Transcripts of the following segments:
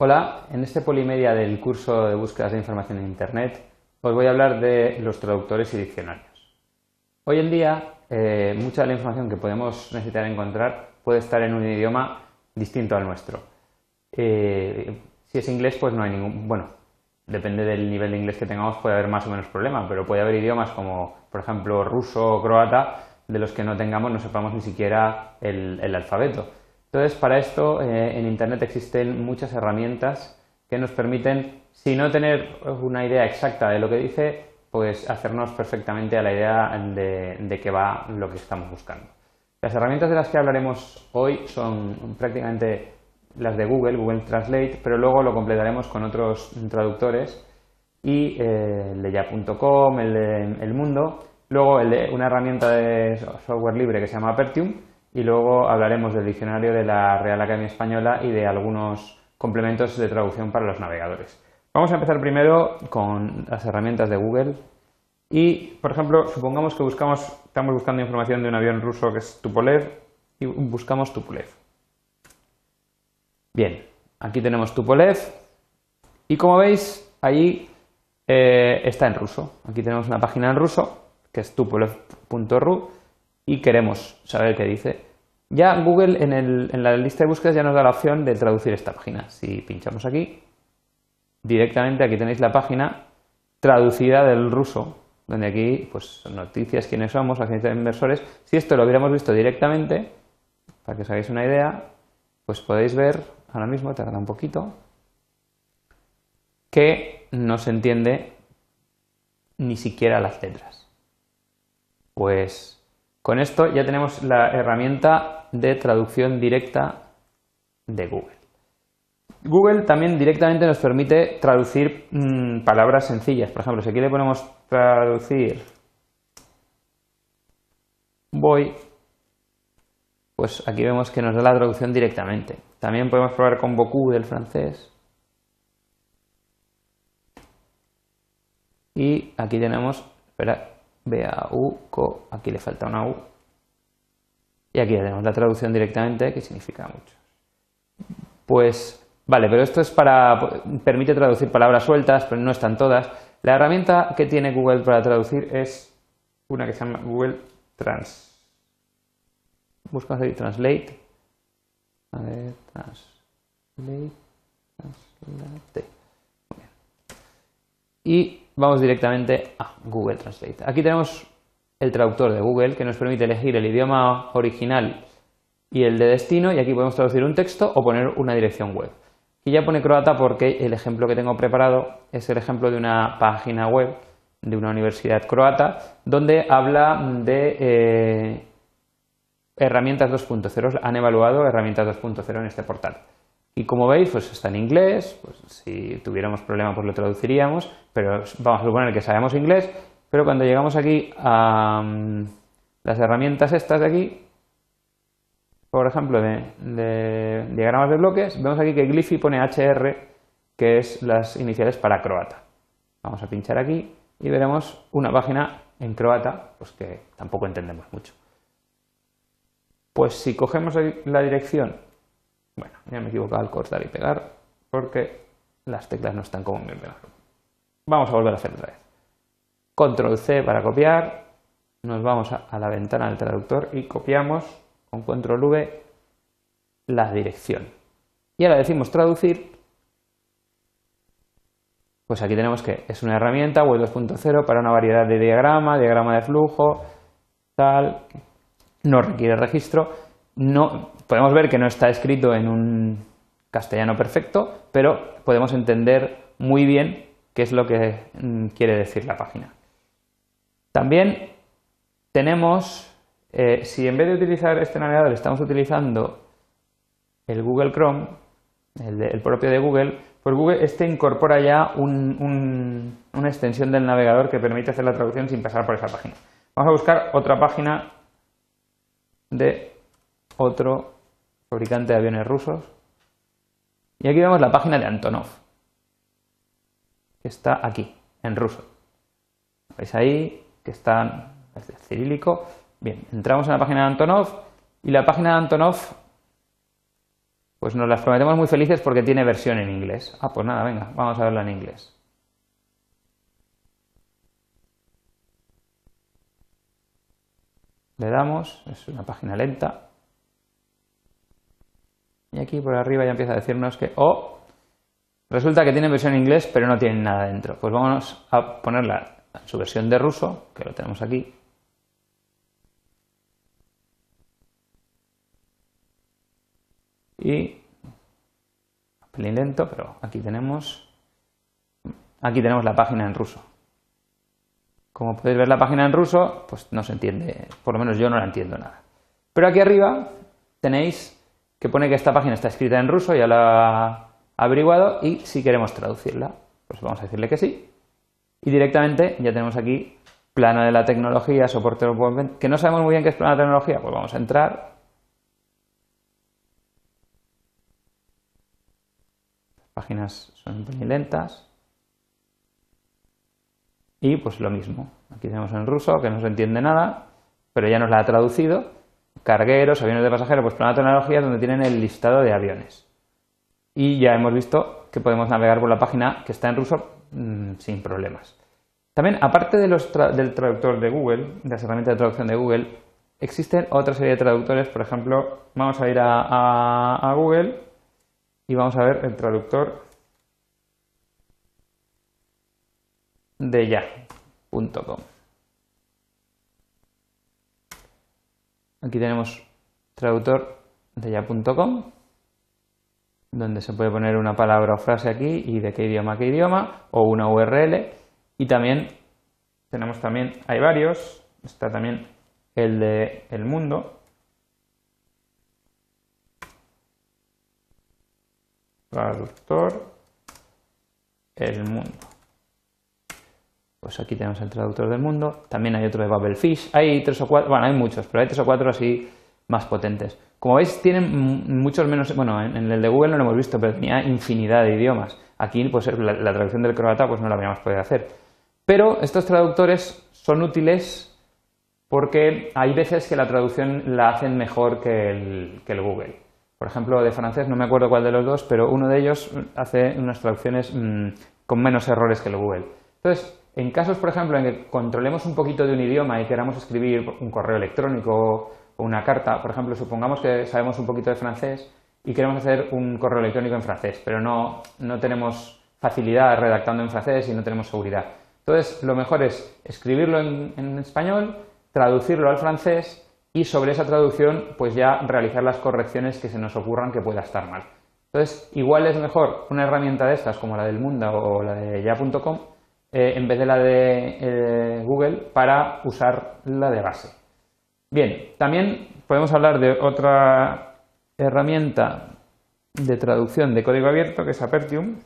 Hola, en este Polimedia del curso de búsquedas de información en Internet os voy a hablar de los traductores y diccionarios. Hoy en día, eh, mucha de la información que podemos necesitar encontrar puede estar en un idioma distinto al nuestro. Eh, si es inglés, pues no hay ningún... Bueno, depende del nivel de inglés que tengamos, puede haber más o menos problema, pero puede haber idiomas como, por ejemplo, ruso o croata, de los que no tengamos, no sepamos ni siquiera el alfabeto. Entonces, para esto eh, en Internet existen muchas herramientas que nos permiten, si no tener una idea exacta de lo que dice, pues hacernos perfectamente a la idea de, qué va lo que estamos buscando. Las herramientas de las que hablaremos hoy son prácticamente las de Google, Google Translate, pero luego lo completaremos con otros traductores y eh, el de el de El Mundo, luego el de una herramienta de software libre que se llama Apertium y luego hablaremos del diccionario de la Real Academia Española y de algunos complementos de traducción para los navegadores. Vamos a empezar primero con las herramientas de Google y, por ejemplo, supongamos que buscamos, estamos buscando información de un avión ruso que es Tupolev y buscamos Tupolev. Bien, aquí tenemos Tupolev y como veis, ahí eh, está en ruso. Aquí tenemos una página en ruso que es tupolev.ru y queremos saber qué dice, ya Google en, la lista de búsquedas ya nos da la opción de traducir esta página. Si pinchamos aquí, directamente aquí tenéis la página traducida del ruso, donde aquí, pues, noticias, quiénes somos, agencias de inversores. Si esto lo hubiéramos visto directamente, para que os hagáis una idea, pues podéis ver, ahora mismo tarda un poquito, que no se entiende ni siquiera las letras. Pues con esto ya tenemos la herramienta de traducción directa de Google. Google también directamente nos permite traducir mm, palabras sencillas. Por ejemplo, si aquí le ponemos traducir voy, pues aquí vemos que nos da la traducción directamente. También podemos probar con beaucoup del francés. Y aquí tenemos, espera, B-A-U, co, aquí le falta una U. Y aquí tenemos la traducción directamente, que significa mucho. Pues, vale, pero esto es para, permite traducir palabras sueltas, pero no están todas. La herramienta que tiene Google para traducir es una que se llama Google Trans. Buscamos ahí Translate. A ver, Translate. Translate. Y vamos directamente a Google Translate. Aquí tenemos el traductor de Google que nos permite elegir el idioma original y el de destino y aquí podemos traducir un texto o poner una dirección web. Aquí ya pone croata porque el ejemplo que tengo preparado es el ejemplo de una página web de una universidad croata donde habla de eh, herramientas 2.0. Han evaluado herramientas 2.0 en este portal. Y como veis, pues está en inglés, pues si tuviéramos problema pues lo traduciríamos, pero vamos a suponer que sabemos inglés, pero cuando llegamos aquí a mm, las herramientas estas de aquí, por ejemplo, de, diagramas de bloques, vemos aquí que Glyphy pone HR, que es las iniciales para croata. Vamos a pinchar aquí y veremos una página en croata, pues que tampoco entendemos mucho. Pues si cogemos la dirección bueno, ya me he equivocado al cortar y pegar porque las teclas no están como bien pegadas. Vamos a volver a hacer otra vez. Control C para copiar. Nos vamos a, la ventana del traductor y copiamos con Control V la dirección. Y ahora decimos traducir. Pues aquí tenemos que es una herramienta Web 2.0 para una variedad de diagrama, diagrama de flujo, tal. No requiere registro. No, podemos ver que no está escrito en un castellano perfecto, pero podemos entender muy bien qué es lo que mm, quiere decir la página. También tenemos, eh, si en vez de utilizar este navegador estamos utilizando el Google Chrome, el, propio de Google, pues Google este incorpora ya una extensión del navegador que permite hacer la traducción sin pasar por esa página. Vamos a buscar otra página de otro fabricante de aviones rusos. Y aquí vemos la página de Antonov, que está aquí, en ruso. ¿Veis ahí que está el cirílico? Bien, entramos en la página de Antonov y la página de Antonov Pues nos las prometemos muy felices porque tiene versión en inglés. Ah, pues nada, venga, vamos a verla en inglés. Le damos, es una página lenta. Y aquí por arriba ya empieza a decirnos que, oh, resulta que tiene versión en inglés, pero no tiene nada dentro. Pues vamos a ponerla su versión de ruso, que lo tenemos aquí. Y, lento, pero aquí tenemos, aquí tenemos la página en ruso. Como podéis ver la página en ruso, pues no se entiende, por lo menos yo no la entiendo nada. Pero aquí arriba tenéis que pone que esta página está escrita en ruso, ya la ha averiguado y si queremos traducirla, pues vamos a decirle que sí. Y directamente ya tenemos aquí plano de la tecnología, soporte que no sabemos muy bien qué es plano de tecnología, pues vamos a entrar. Las páginas son muy lentas. Y pues lo mismo. Aquí tenemos en ruso, que no se entiende nada, pero ya nos la ha traducido. Cargueros, aviones de pasajeros, pues para tecnología donde tienen el listado de aviones. Y ya hemos visto que podemos navegar por la página que está en ruso mm, sin problemas. También, aparte de los del traductor de Google, de las herramientas de traducción de Google, existen otra serie de traductores. Por ejemplo, vamos a ir a Google y vamos a ver el traductor de ya.com. Aquí tenemos traductor de ya.com, donde se puede poner una palabra o frase aquí y de qué idioma qué idioma, o una URL. Y también tenemos también, hay varios, está también el de El Mundo. Traductor El Mundo. Pues aquí tenemos el traductor del mundo. También hay otro de Babelfish. Hay tres o cuatro, bueno, hay muchos, pero hay tres o cuatro así más potentes. Como veis, tienen muchos menos. Bueno, en el de Google no lo hemos visto, pero tenía infinidad de idiomas. Aquí, pues la, traducción del croata, pues no la habíamos podido hacer. Pero estos traductores son útiles porque hay veces que la traducción la hacen mejor que el, que el Google. Por ejemplo, de francés, no me acuerdo cuál de los dos, pero uno de ellos hace unas traducciones mm, con menos errores que el Google. Entonces, en casos, por ejemplo, en que controlemos un poquito de un idioma y queramos escribir un correo electrónico una carta, por ejemplo, supongamos que sabemos un poquito de francés y queremos hacer un correo electrónico en francés, pero no, tenemos facilidad redactando en francés y no tenemos seguridad. Entonces, lo mejor es escribirlo en, español, traducirlo al francés y sobre esa traducción, pues ya realizar las correcciones que se nos ocurran que pueda estar mal. Entonces, igual es mejor una herramienta de estas como la del Mundo o la de ya.com eh, en vez de la de eh, Google para usar la de base. Bien, también podemos hablar de otra herramienta de traducción de código abierto que es Apertium,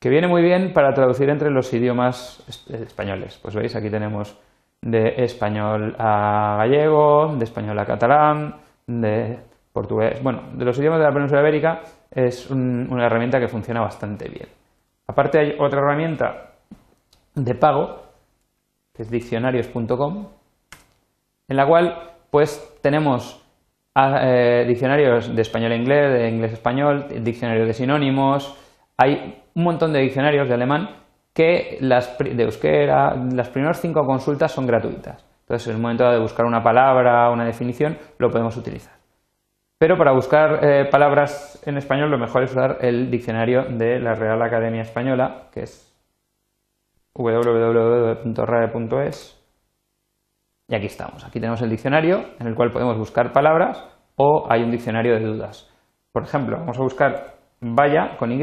que viene muy bien para traducir entre los idiomas españoles. Pues veis, aquí tenemos de español a gallego, de español a catalán, de portugués, bueno, de los idiomas de la península ibérica es una herramienta que funciona bastante bien. Aparte hay otra herramienta de pago, que es diccionarios.com, en la cual pues tenemos ah, eh, diccionarios de español a inglés, de inglés a español, diccionarios de sinónimos, hay un montón de diccionarios de alemán que las de euskera, las primeras cinco consultas son gratuitas. Entonces, en el momento de buscar una palabra, una definición, lo podemos utilizar. Pero para buscar eh, palabras en español lo mejor es usar el diccionario de la Real Academia Española, que es www.rade.es. Y aquí estamos. Aquí tenemos el diccionario en el cual podemos buscar palabras o hay un diccionario de dudas. Por ejemplo, vamos a buscar vaya con Y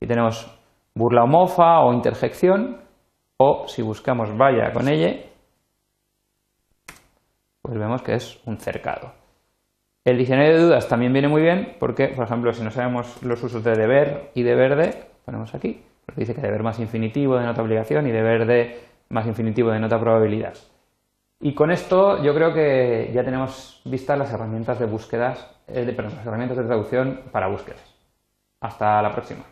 y tenemos burla o mofa o interjección o si buscamos vaya con ella pues vemos que es un cercado. El diccionario de dudas también viene muy bien porque, por ejemplo, si no sabemos los usos de deber y de verde, ponemos aquí, dice que deber más infinitivo de nota obligación y deber de más infinitivo de nota probabilidad. Y con esto yo creo que ya tenemos vistas las herramientas de búsquedas, eh, perdón, las herramientas de traducción para búsquedas. Hasta la próxima.